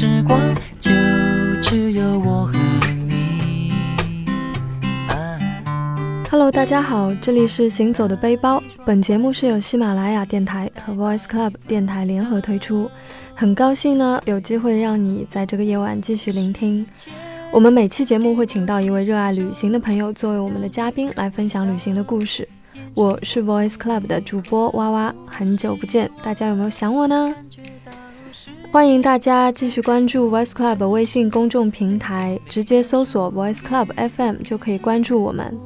时光，就只有我和你。啊 Hello，大家好，这里是行走的背包。本节目是由喜马拉雅电台和 Voice Club 电台联合推出。很高兴呢，有机会让你在这个夜晚继续聆听。我们每期节目会请到一位热爱旅行的朋友作为我们的嘉宾来分享旅行的故事。我是 Voice Club 的主播哇哇，很久不见，大家有没有想我呢？欢迎大家继续关注 Voice Club 微信公众平台，直接搜索 Voice Club FM 就可以关注我们。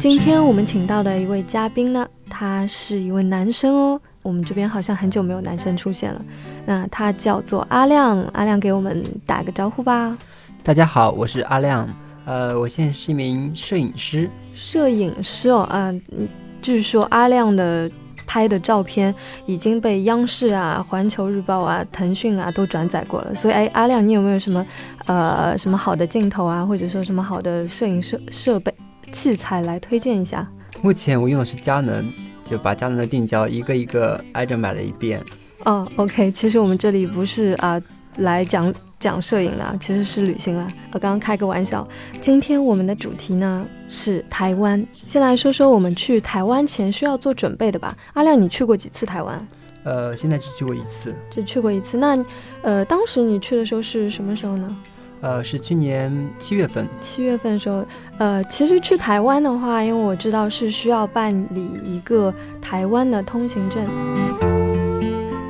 今天我们请到的一位嘉宾呢，他是一位男生哦。我们这边好像很久没有男生出现了。那他叫做阿亮，阿亮给我们打个招呼吧。大家好，我是阿亮，呃，我现在是一名摄影师。摄影师哦，啊、嗯据说阿亮的拍的照片已经被央视啊、环球日报啊、腾讯啊都转载过了。所以，哎，阿亮，你有没有什么呃什么好的镜头啊，或者说什么好的摄影设设备器材来推荐一下？目前我用的是佳能，就把佳能的定焦一个一个挨着买了一遍。哦，OK，其实我们这里不是啊、来讲讲摄影啦，其实是旅行啦。我刚刚开个玩笑。今天我们的主题呢是台湾，先来说说我们去台湾前需要做准备的吧。阿亮，你去过几次台湾？呃，现在只去过一次，只去过一次。那呃，当时你去的时候是什么时候呢？呃，是去年七月份。七月份的时候，呃，其实去台湾的话，因为我知道是需要办理一个台湾的通行证。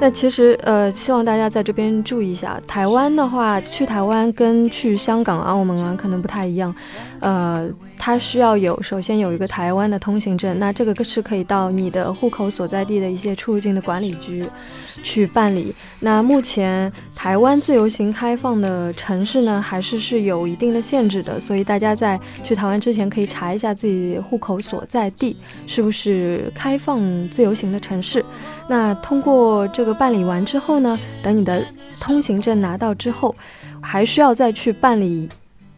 那其实呃，希望大家在这边注意一下，台湾的话，去台湾跟去香港、澳门啊可能不太一样，呃，它需要有首先有一个台湾的通行证，那这个是可以到你的户口所在地的一些出入境的管理局去办理。那目前台湾自由行开放的城市呢，还是是有一定的限制的，所以大家在去台湾之前可以查一下自己户口所在地是不是开放自由行的城市。那通过这个办理完之后呢，等你的通行证拿到之后，还需要再去办理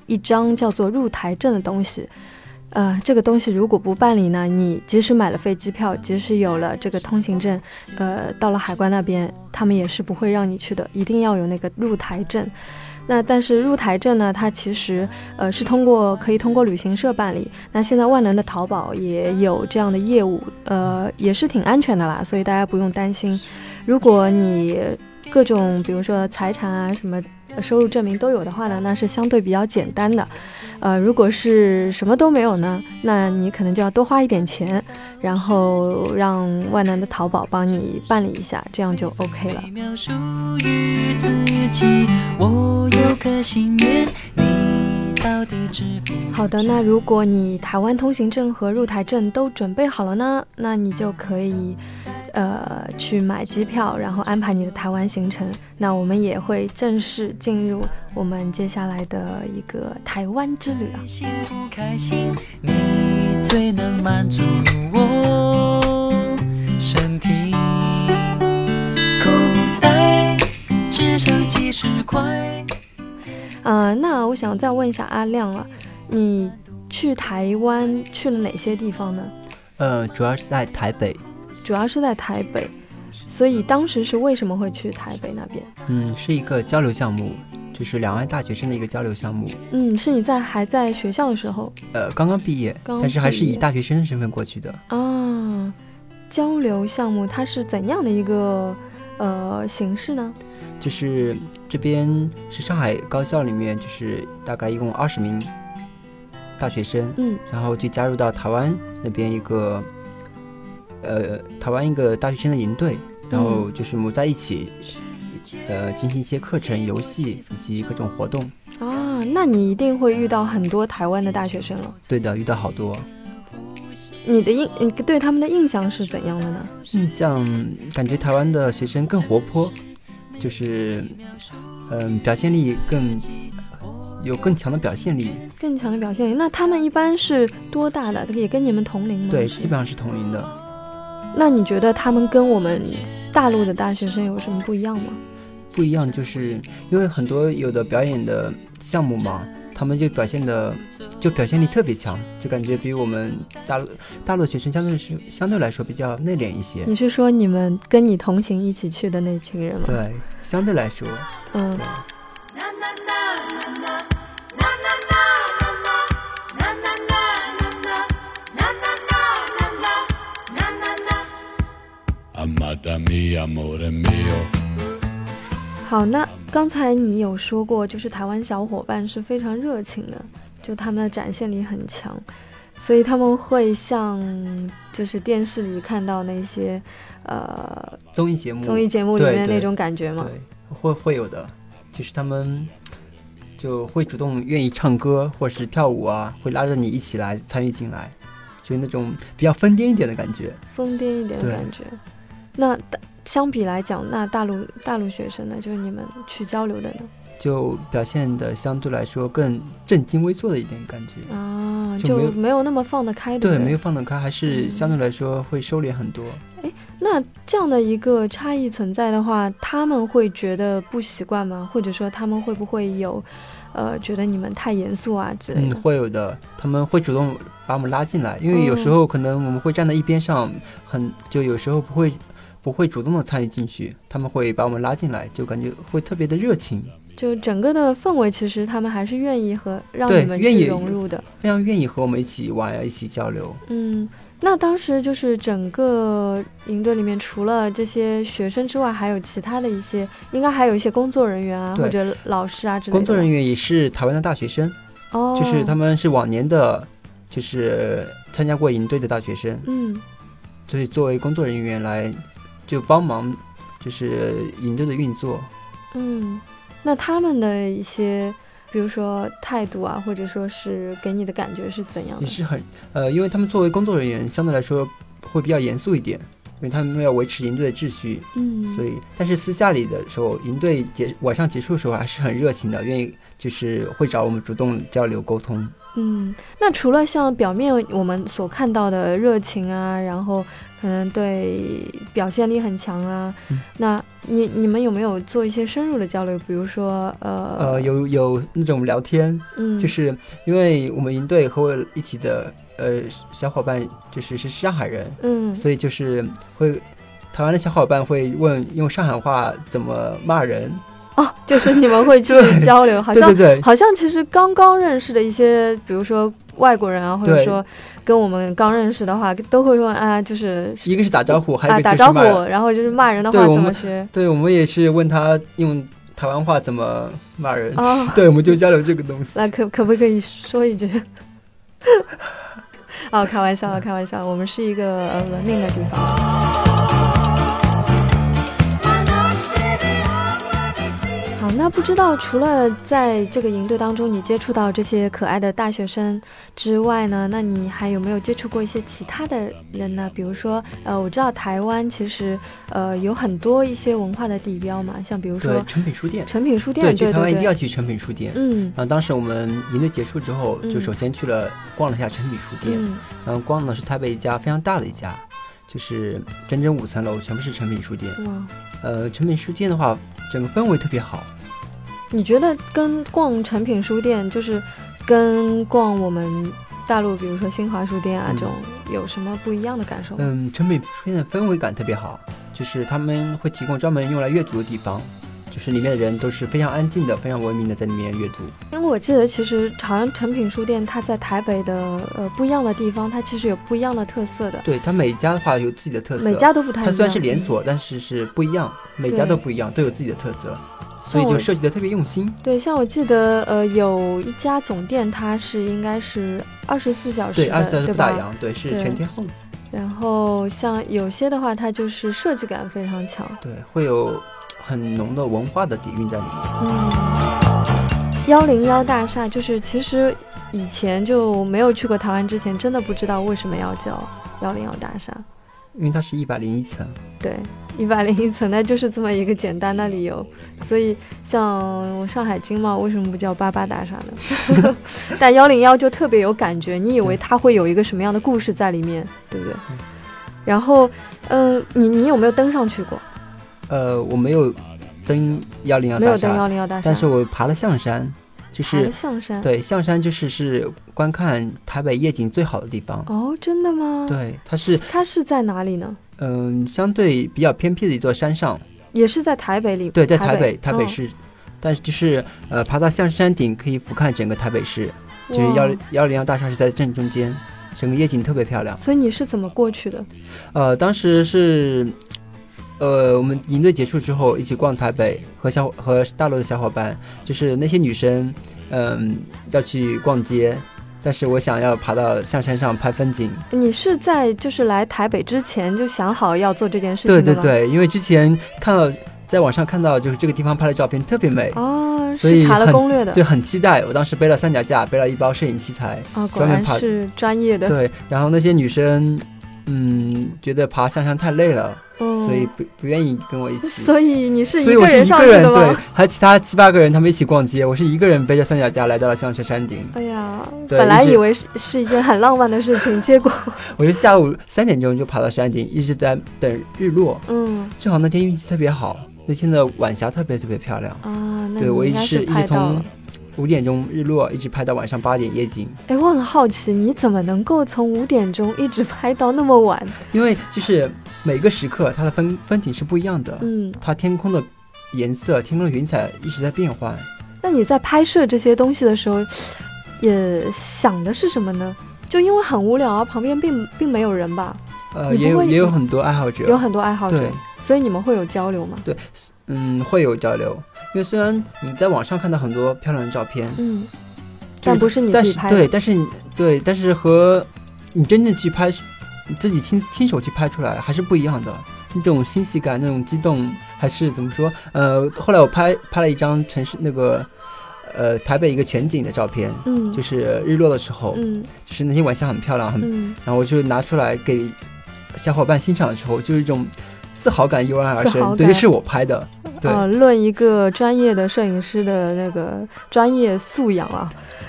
一张叫做入台证的东西。呃，这个东西如果不办理呢，你即使买了飞机票，即使有了这个通行证，呃，到了海关那边，他们也是不会让你去的，一定要有那个入台证。那但是入台证呢，它其实呃是通过可以通过旅行社办理。那现在万能的淘宝也有这样的业务，呃，也是挺安全的啦，所以大家不用担心。如果你各种比如说财产啊什么收入证明都有的话呢，那是相对比较简单的。呃，如果是什么都没有呢，那你可能就要多花一点钱，然后让万能的淘宝帮你办理一下，这样就 OK 了。好的，那如果你台湾通行证和入台证都准备好了呢，那你就可以，呃，去买机票，然后安排你的台湾行程。那我们也会正式进入我们接下来的一个台湾之旅啊。心不开心，你最能满足我身体。口袋只剩几十块。呃，那我想再问一下阿亮了，你去台湾去了哪些地方呢？呃，主要是在台北，主要是在台北，所以当时是为什么会去台北那边？嗯，是一个交流项目，就是两岸大学生的一个交流项目。嗯，是你在还在学校的时候呃，刚刚毕业，刚但是还是以大学生的身份过去的。啊？交流项目它是怎样的一个呃形式呢？就是这边是上海高校里面，就是大概一共二十名大学生，嗯然后就加入到台湾那边一个，呃，台湾一个大学生的营队，然后就是我们在一起，呃，进行一些课程、游戏以及各种活动。啊，那你一定会遇到很多台湾的大学生了。对的，遇到好多你的印，你对他们的印象是怎样的呢？印象，感觉台湾的学生更活泼，就是，嗯、表现力更有更强的表现力。更强的表现力。那他们一般是多大的？也跟你们同龄吗？对，基本上是同龄的。那你觉得他们跟我们大陆的大学生有什么不一样吗？不一样，就是因为很多有的表演的项目嘛，他们就表现的就表现力特别强，就感觉比我们大陆大陆学生相对是相对来说比较内敛一些。你是说你们跟你同行一起去的那群人吗？对，相对来说，嗯对。好，那刚才你有说过，就是台湾小伙伴是非常热情的，就他们的展现力很强，所以他们会像就是电视里看到那些呃综艺节目，综艺节目里面那种感觉吗？对，会会有的，就是他们就会主动愿意唱歌或者是跳舞啊，会拉着你一起来参与进来，就是那种比较疯癫一点的感觉。疯癫一点的感觉。那大相比来讲，那大陆大陆学生呢，就是你们去交流的呢？就表现的相对来说更正襟危坐的一点感觉。啊，就没有那么放得开，对？没有放得开，还是嗯相对来说会收敛很多。那这样的一个差异存在的话，他们会觉得不习惯吗？或者说他们会不会有，呃，觉得你们太严肃啊之类嗯，的？会有的，他们会主动把我们拉进来，因为有时嗯候可能我们会站在一边上，很就有时候不会不会主动的参与进去，他们会把我们拉进来，就感觉会特别的热情，就整个的氛围，其实他们还是愿意和让对你们去愿意融入的。非常愿意和我们一起玩呀，一起交流。嗯，那当时就是整个营队里面，除了这些学生之外，还有其他的一些，应该还有一些工作人员啊，或者老师啊之类的。工作人员也是台湾的大学生，哦，就是他们是往年的，就是参加过营队的大学生，嗯所以作为工作人员来就帮忙，就是营队的运作。嗯，那他们的一些，比如说态度啊，或者说是给你的感觉是怎样的？也是很呃，因为他们作为工作人员，相对来说会比较严肃一点，因为他们要维持营队的秩序，嗯，所以但是私下里的时候，营队结晚上结束的时候还是很热情的，愿意就是会找我们主动交流沟通。嗯，那除了像表面我们所看到的热情啊，然后可能对表现力很强啊，嗯那你你们有没有做一些深入的交流？比如说呃呃，有有那种聊天，嗯，就是因为我们营队和我一起的呃小伙伴就是是上海人，嗯所以就是会台湾的小伙伴会问用上海话怎么骂人。哦，就是你们会去 交流，好像好像其实刚刚认识的一些，比如说外国人啊，或者说跟我们刚认识的话，都会说啊，就是一个是打招呼，还有啊一个打招呼。然后就是骂人的话怎么学对，我们也是问他用台湾话怎么骂人。啊？对，我们就交流这个东西。那可可不可以说一句？哦，开玩笑了，开玩笑，我们是一个呃文明的地方。那不知道除了在这个营队当中你接触到这些可爱的大学生之外呢，那你还有没有接触过一些其他的人呢？比如说，呃，我知道台湾其实呃有很多一些文化的地标嘛，像比如对说，诚品书店。诚品书店，对，对去台湾一定要去诚品书店。嗯然后当时我们营队结束之后，就嗯首先去了逛了一下诚品书店，嗯然后逛的是台北一家非常大的一家，就是整整五层楼，全部是诚品书店。哇。呃，诚品书店的话，整个氛围特别好。你觉得跟逛诚品书店，就是跟逛我们大陆，比如说新华书店啊嗯这种，有什么不一样的感受？嗯，成品书店的氛围感特别好，就是他们会提供专门用来阅读的地方，就是里面的人都是非常安静的、非常文明的在里面阅读。因为我记得，其实好像诚品书店它在台北的呃不一样的地方，它其实有不一样的特色的，对，它每家的话有自己的特色，每家都不太一样。它虽然是连锁，但是是不一样，每家都不一样，都有自己的特色，所以就设计的特别用心。对，像我记得呃有一家总店，它是应该是二十四小时对，的，二十四小时？不打烊，对，是全天候，然后像有些的话，它就是设计感非常强。对，会有很浓的文化的底蕴在里面。嗯，幺零幺大厦就是其实以前就没有去过台湾之前，真的不知道为什么要叫幺零幺大厦。因为它是一百零一层，对，一百零一层，那就是这么一个简单的理由。所以像上海经贸为什么不叫八八大厦呢？但幺零幺就特别有感觉，你以为它会有一个什么样的故事在里面，对不对？嗯然后，嗯、你你有没有登上去过？呃，我没有登幺零幺没有登大厦，幺零幺大厦。但是我爬了象山，就是象山。对象山就是是观看台北夜景最好的地方。哦，真的吗？，对，它是它是在哪里呢？嗯、相对比较偏僻的一座山上。也是在台北里。对，在台台北台北哦市，但是就是呃爬到象山顶可以俯瞰整个台北市，就是哇幺幺零幺大厦是在正中间，整个夜景特别漂亮。所以你是怎么过去的？呃，当时是，呃，我们营队结束之后一起逛台北，和小和大陆的小伙伴，就是那些女生，嗯、要去逛街，但是我想要爬到象山上拍风景。你是在就是来台北之前就想好要做这件事情？对对对，因为之前看到在网上看到就是这个地方拍的照片特别美，哦，所以是查了攻略的。对，很期待。我当时背了三脚架，背了一包摄影器材，专门爬然是专业的。对，然后那些女生，嗯，觉得爬象山太累了，嗯，所以不不愿意跟我一起。所以你是所以我是一个人上去的对吗？，还有其他七八个人，他们一起逛街，我是一个人背着三脚架来到了象山山顶。哎呀，本来以为是是一件很浪漫的事情，结果，我是下午三点钟就爬到山顶，一直在等日落。嗯正好那天运气特别好，那天的晚霞特别特别漂亮。啊，那对我一你应该是一直从。五点钟日落一直拍到晚上八点夜景，哎，我很好奇，你怎么能够从五点钟一直拍到那么晚？因为就是每个时刻它的风风景是不一样的，嗯，它天空的颜色、天空的云彩一直在变换。那你在拍摄这些东西的时候，也想的是什么呢？就因为很无聊啊，旁边并并没有人吧，呃，也有也有很多爱好者，有很多爱好者，所以你们会有交流吗？对嗯，会有交流。因为虽然你在网上看到很多漂亮的照片，嗯，但不是你自己拍的。对，但是你对，但是和你真正去拍，你自己亲亲手去拍出来还是不一样的。那种欣喜感，那种激动，还是怎么说？呃，后来我拍拍了一张城市那个，呃，台北一个全景的照片，嗯，就是日落的时候，嗯就是那天晚霞很漂亮，很，嗯，然后我就拿出来给小伙伴欣赏的时候，就是一种自豪感油然而生。对，这是我拍的，对。呃，论一个专业的摄影师的那个专业素养啊，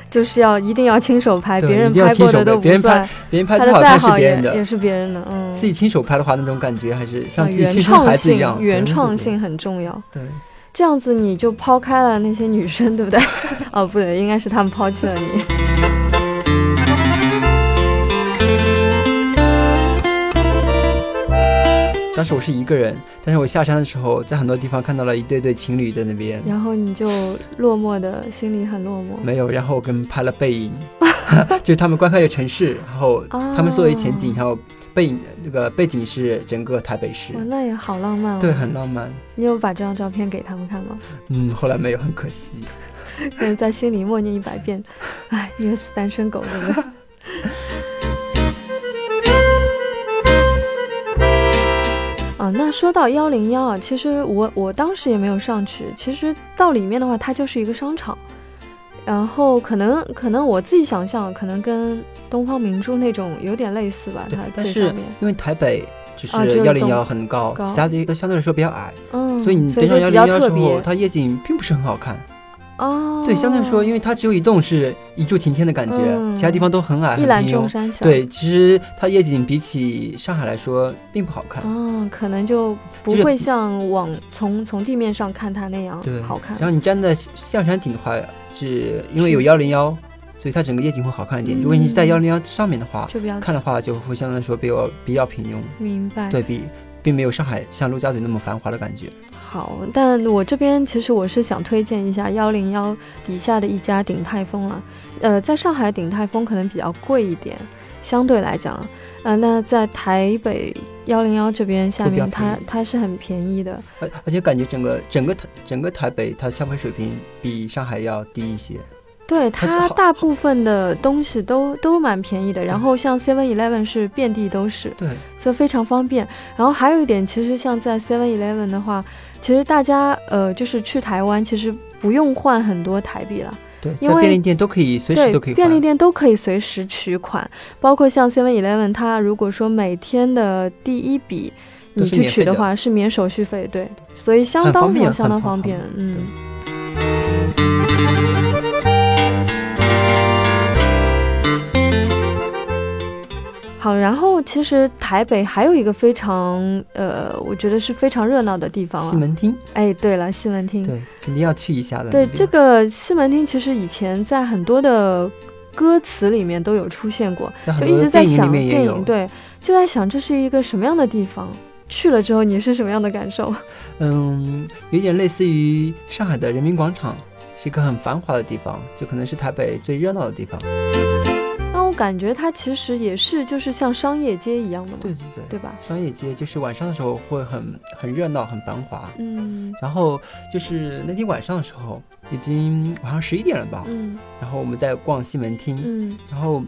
就是要一定要亲手拍，别人拍过的都不算，别人拍拍最好看是的再好别人的，也也是别人的，嗯，自己亲手拍的话，那种感觉还是像啊原自己亲生孩创性子一样，，原创性。很重要。对对这样子你就抛开了那些女生，对不对？哦，不对，应该是他们抛弃了你。当时我是一个人，但是我下山的时候，在很多地方看到了一对对情侣在那边，然后你就落寞的，心里很落寞。没有，然后我跟拍了背影，就是他们观看一个城市，然后他们作为前景，哦然后背影这个背景是整个台北市哇，，那也好浪漫哦。对，很浪漫。你有把这张照片给他们看吗？嗯，后来没有，很可惜。可 能在心里默念一百遍，哎，虐死单身狗，对不对？啊，那说到幺零幺啊，其实我我当时也没有上去。其实到里面的话，它就是一个商场，然后可能可能我自己想象，可能跟东方明珠那种有点类似吧。它，但是最上面，因为台北就是幺零幺很高，高其他的都相对来说比较矮，嗯，所以你就登上幺零幺的时候，别它夜景并不是很好看。哦。对，相对来说，因为它只有一栋是一柱擎天的感觉，嗯其他地方都很矮，一览。众山小，对，其实它夜景比起上海来说并不好看。哦，可能就不会像往从从地面上看它那样对，好看。然后你站在象山顶的话，是因为有幺零幺，所以它整个夜景会好看一点。如果你是在嗯幺零幺上面的话，就比较看的话就会相对来说比较比较平庸，明白。对比并没有上海像陆家嘴那么繁华的感觉。好，但我这边其实我是想推荐一下幺零幺底下的一家鼎泰丰了。呃，在上海鼎泰丰可能比较贵一点，相对来讲，呃，那在台北幺零幺这边下面，它它是很便宜的。而而且感觉整个整个台整个台北它的消费水平比上海要低一些。对它大部分的东西都都蛮便宜的，然后像 Seven Eleven 是遍地都是，对，所以非常方便。然后还有一点，其实像在 Seven Eleven 的话，其实大家呃就是去台湾，其实不用换很多台币了。对，因为在便利店都可以随时对都可以，便利。店都可以随时取款，包括像 Seven Eleven，它如果说每天的第一笔你去取的话是免手续费，对，所以相当很方便相当方便，嗯。好，然后其实台北还有一个非常呃，我觉得是非常热闹的地方啊。西门町，哎，对了，西门町。对，肯定要去一下的。对，这个西门町其实以前在很多的歌词里面都有出现过，就一直在想电影，。对，就在想这是一个什么样的地方。去了之后你是什么样的感受？嗯，有点类似于上海的人民广场，是一个很繁华的地方，就可能是台北最热闹的地方。感觉它其实也是就是像商业街一样的嘛，对对对，对吧？商业街就是晚上的时候会很很热闹、很繁华。嗯然后就是那天晚上的时候，已经晚上十一点了吧，嗯然后我们在逛西门町，嗯，然后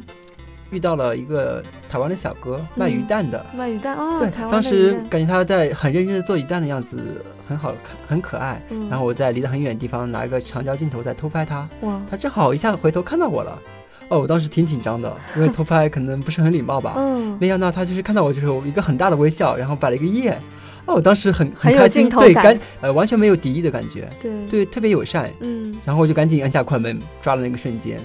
遇到了一个台湾的小哥卖鱼蛋的。卖鱼蛋哦，对当时感觉他在很认真的做鱼蛋的样子，很好看，很可爱。嗯然后我在离得很远的地方拿一个长焦镜头在偷拍他，哇，他正好一下子回头看到我了。哦，我当时挺紧张的，因为偷拍可能不是很礼貌吧。嗯，没想到他就是看到我就是一个很大的微笑，然后摆了一个耶。哦，我当时很很开心，对，感赶呃完全没有敌意的感觉，对，对，特别友善。嗯，然后我就赶紧按下快门，抓了那个瞬间，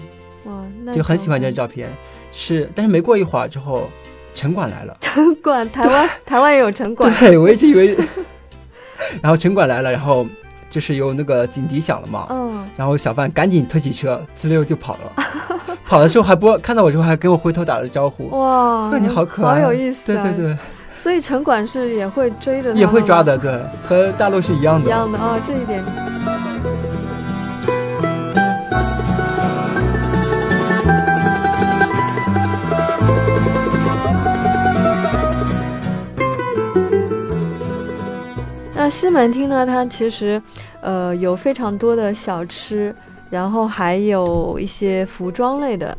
哇，那就很喜欢这张照片。是，但是没过一会儿之后，城管来了。城管，台湾台湾也有城管，对，我一直以为，然后城管来了，然后就是有那个警笛响了嘛，嗯，然后小贩赶紧推起车，滋溜就跑了。跑的时候还不看到我之后还跟我回头打了招呼，哇，那你好可爱，好有意思、啊，对对对，所以城管是也会追着也会抓的，对，和大陆是一样的。一样的啊、这一点。西门町呢？它其实，呃，有非常多的小吃，然后还有一些服装类的，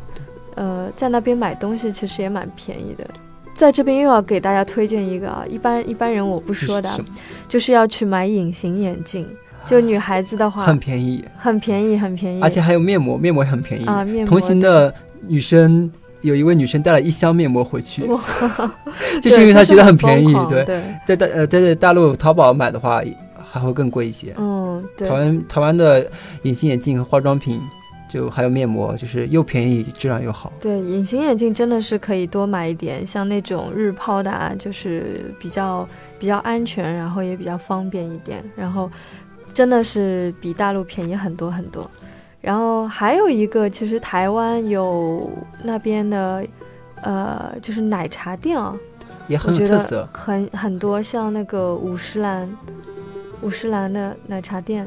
呃，在那边买东西其实也蛮便宜的。在这边又要给大家推荐一个啊，一般一般人我不不说的啊，就是要去买隐形眼镜。就女孩子的话，很便宜，很便宜，很便宜，而且还有面膜，面膜也很便宜。啊，面膜同行的女生有一位女生带了一箱面膜回去，就是因为她觉得很便宜。对，在大呃在大陆淘宝买的话还会更贵一些。嗯，对台，湾台湾的隐形眼镜和化妆品，就还有面膜，就是又便宜质量又好。对，隐形眼镜真的是可以多买一点，像那种日抛的啊，就是比较比较安全，然后也比较方便一点，然后真的是比大陆便宜很多很多。然后还有一个，其实台湾有那边的，呃，就是奶茶店啊，也很有特色。很很多，像那个五十岚，五十岚的奶茶店，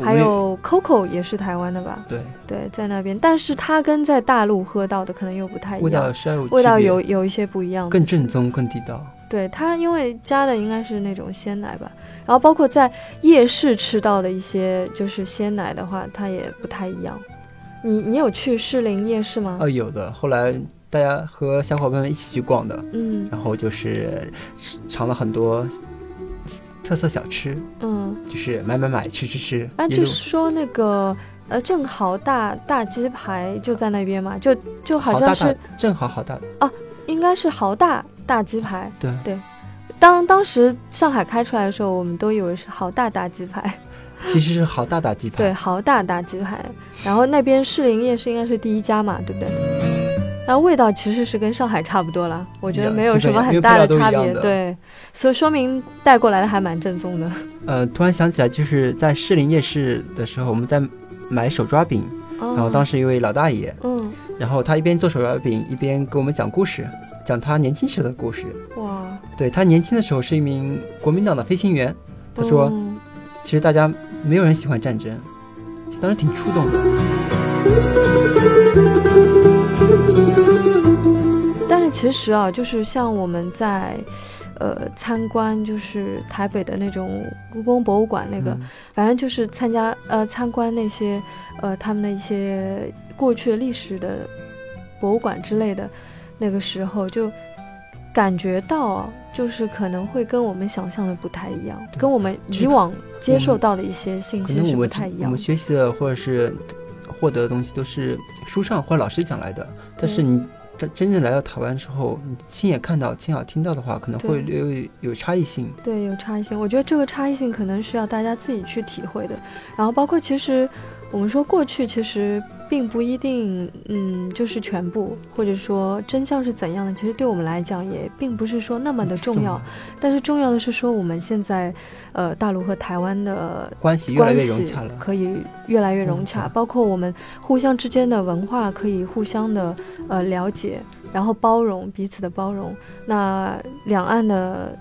还有 COCO 也是台湾的吧？对对，在那边，但是它跟在大陆喝到的可能又不太一样味道有味道有有一些不一样。更正宗、更地道。对它，因为加的应该是那种鲜奶吧，然后包括在夜市吃到的一些就是鲜奶的话，它也不太一样。你你有去士林夜市吗？呃，有的。后来大家和小伙伴们一起去逛的，嗯然后就是尝了很多特色小吃，嗯，就是买买买，吃吃吃。啊，就是说那个呃，正好大大鸡排就在那边嘛，就就好像是大，正好好大哦。应该是豪大大鸡排。对对，当当时上海开出来的时候，我们都以为是豪大大鸡排，其实是好大大鸡排。对，豪大大鸡排。然后那边士林夜市应该是第一家嘛，对不对？那味道其实是跟上海差不多了，我觉得没有什么很大的差别，对，所以说明带过来的还蛮正宗的。呃，突然想起来，就是在士林夜市的时候，我们在买手抓饼，然然后当时一位老大爷，嗯，然后他一边做手抓饼，一边给我们讲故事，讲他年轻时的故事。哇，对他年轻的时候是一名国民党的飞行员，他说，嗯其实大家没有人喜欢战争，当时挺触动的。但是其实啊，就是像我们在，呃，参观就是台北的那种故宫博物馆那个，嗯反正就是参加呃参观那些呃他们的一些过去的历史的博物馆之类的，那个时候就感觉到啊，就是可能会跟我们想象的不太一样，跟我们以往接受到的一些信息是不太一样。我们学习的或者是获得的东西都是书上或者老师讲来的，但是你真真正来到台湾之后，你亲眼看到、亲耳听到的话，可能会略有有差异性。对，有差异性。我觉得这个差异性可能是要大家自己去体会的。然后包括其实我们说过去其实并不一定，嗯，就是全部，或者说真相是怎样的，其实对我们来讲也并不是说那么的重要。但是重要的是说，我们现在，呃，大陆和台湾的关系越来越融洽了，可以越来越融洽，包括我们互相之间的文化可以互相的呃了解，然后包容彼此的包容。那两岸的。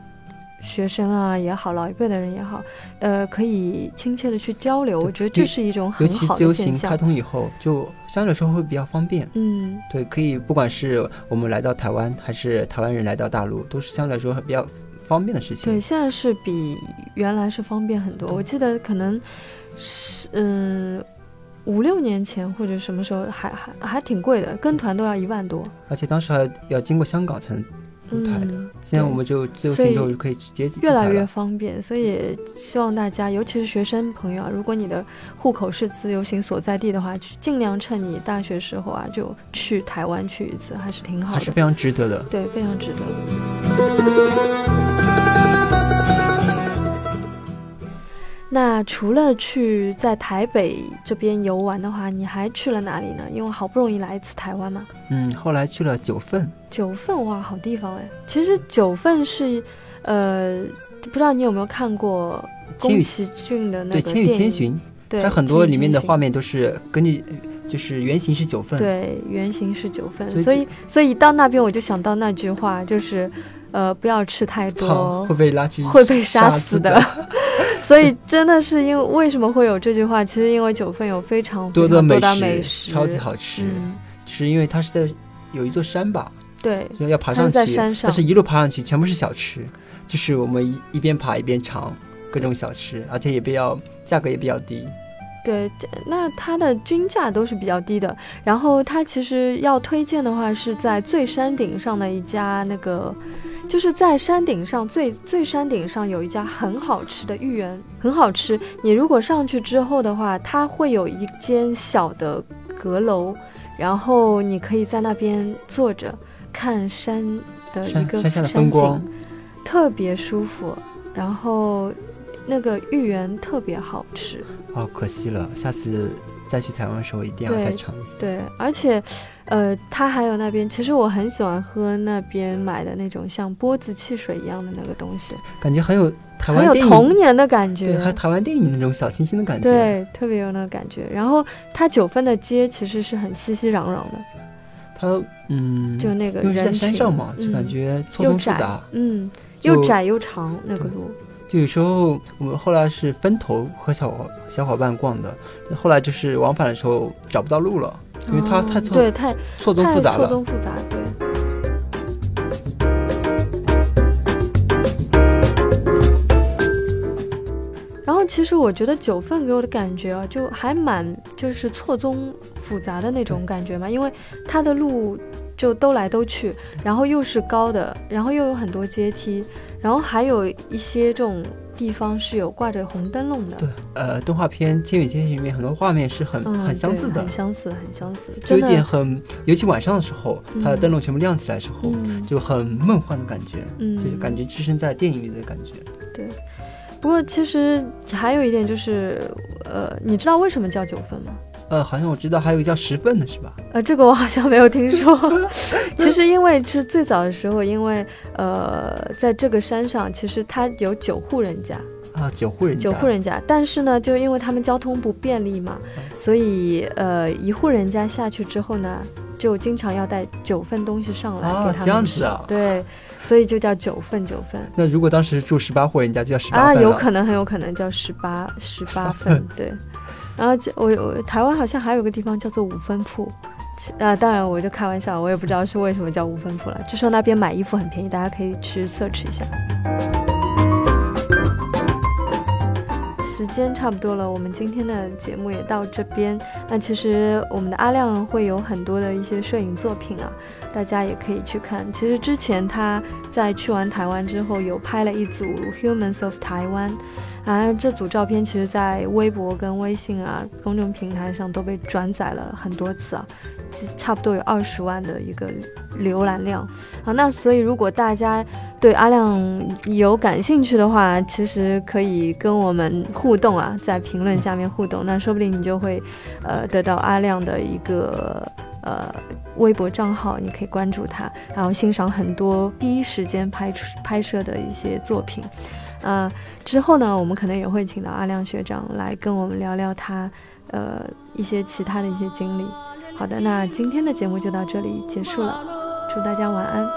学生啊也好，老一辈的人也好，呃，可以亲切的去交流，我觉得这是一种很好的现象。开通以后，就相对来说会比较方便。嗯，对，可以不管是我们来到台湾，还是台湾人来到大陆，都是相对来说比较方便的事情。对，现在是比原来是方便很多。我记得可能是嗯五六年前或者什么时候还还还挺贵的，跟团都要一万多，而且当时还要经过香港才能。嗯，现在我们就自由行之后就可以直接越来越方便，所以希望大家，尤其是学生朋友啊，如果你的户口是自由行所在地的话，去尽量趁你大学时候啊，就去台湾去一次，还是挺好的，还是非常值得的，对，非常值得。那除了去在台北这边游玩的话，你还去了哪里呢？因为好不容易来一次台湾嘛。嗯，后来去了九份。九份哇，好地方哎！其实九份是，呃，不知道你有没有看过宫崎骏的那个《千与千寻》？对，它很多里面的画面都是根据，就是原型是九份。对，原型是九份，所以所以到那边我就想到那句话，就是，呃，不要吃太多，会被拉去，会被杀死的。所以真的是因为为什么会有这句话？其实因为九份有非常多的美食，超级好吃。是因为它是在有一座山吧？对，要爬上去，在山上，但是一路爬上去全部是小吃，就是我们一一边爬一边尝各种小吃，而且也比较价格也比较低。对，那它的均价都是比较低的。然后它其实要推荐的话，是在最山顶上的一家那个。就是在山顶上最最山顶上有一家很好吃的芋圆，很好吃。你如果上去之后的话，它会有一间小的阁楼，然后你可以在那边坐着看山的一个山景，特别舒服。然后那个芋圆特别好吃。哦，可惜了，下次再去台湾的时候一定要再尝一下。对，而且。呃，它还有那边，其实我很喜欢喝那边买的那种像波子汽水一样的那个东西，感觉很有台湾很有童年的感觉，对，还有台湾电影那种小清新的感觉，对，特别有那个感觉。然后它九份的街其实是很熙熙攘攘的，它嗯，就那个人在山上嘛，就感觉错综复杂，嗯，又窄又长那个路。就有时候我们后来是分头和小小伙伴逛的，后来就是往返的时候找不到路了。因为它太错对太错综复杂了，错综复杂对。然后其实我觉得九份给我的感觉啊，就还蛮就是错综复杂的那种感觉嘛，因为它的路就兜来兜去，然后又是高的，然后又有很多阶梯，然后还有一些这种。地方是有挂着红灯笼的。对，呃，动画片《千与千寻》里面很多画面是很很相似的，很相似，很相似。就有点很，尤其晚上的时候，它的灯笼全部亮起来的时候，就很梦幻的感觉，嗯就是感觉置身在电影里的感觉。对，不过其实还有一点就是，呃，你知道为什么叫九分吗？呃，好像我知道还有个叫十份的是吧？呃，这个我好像没有听说。其实因为是最早的时候，因为呃，在这个山上，其实它有九户人家啊，九户人家，九户人家。但是呢，就因为他们交通不便利嘛，所以呃，一户人家下去之后呢，就经常要带九份东西上来给他们。这样子啊？对，所以就叫九份九份。那如果当时住十八户人家，就叫十八份啊，有可能，很有可能叫十八十八份，对。然后我我台湾好像还有个地方叫做五分铺，啊，当然我就开玩笑，我也不知道是为什么叫五分铺了。据说那边买衣服很便宜，大家可以去 search 一下。时间差不多了，我们今天的节目也到这边。那其实我们的阿亮会有很多的一些摄影作品啊，大家也可以去看。其实之前他在去完台湾之后，有拍了一组 Humans of Taiwan。啊，这组照片其实，在微博跟微信啊公众平台上都被转载了很多次啊。差不多有二十万的一个浏览量。好，那所以如果大家对阿亮有感兴趣的话，其实可以跟我们互动啊，在评论下面互动，那说不定你就会呃得到阿亮的一个呃微博账号，你可以关注他，然后欣赏很多第一时间拍出拍摄的一些作品。啊，之后呢，我们可能也会请到阿亮学长来跟我们聊聊他，呃，一些其他的一些经历。好的，那今天的节目就到这里结束了，祝大家晚安。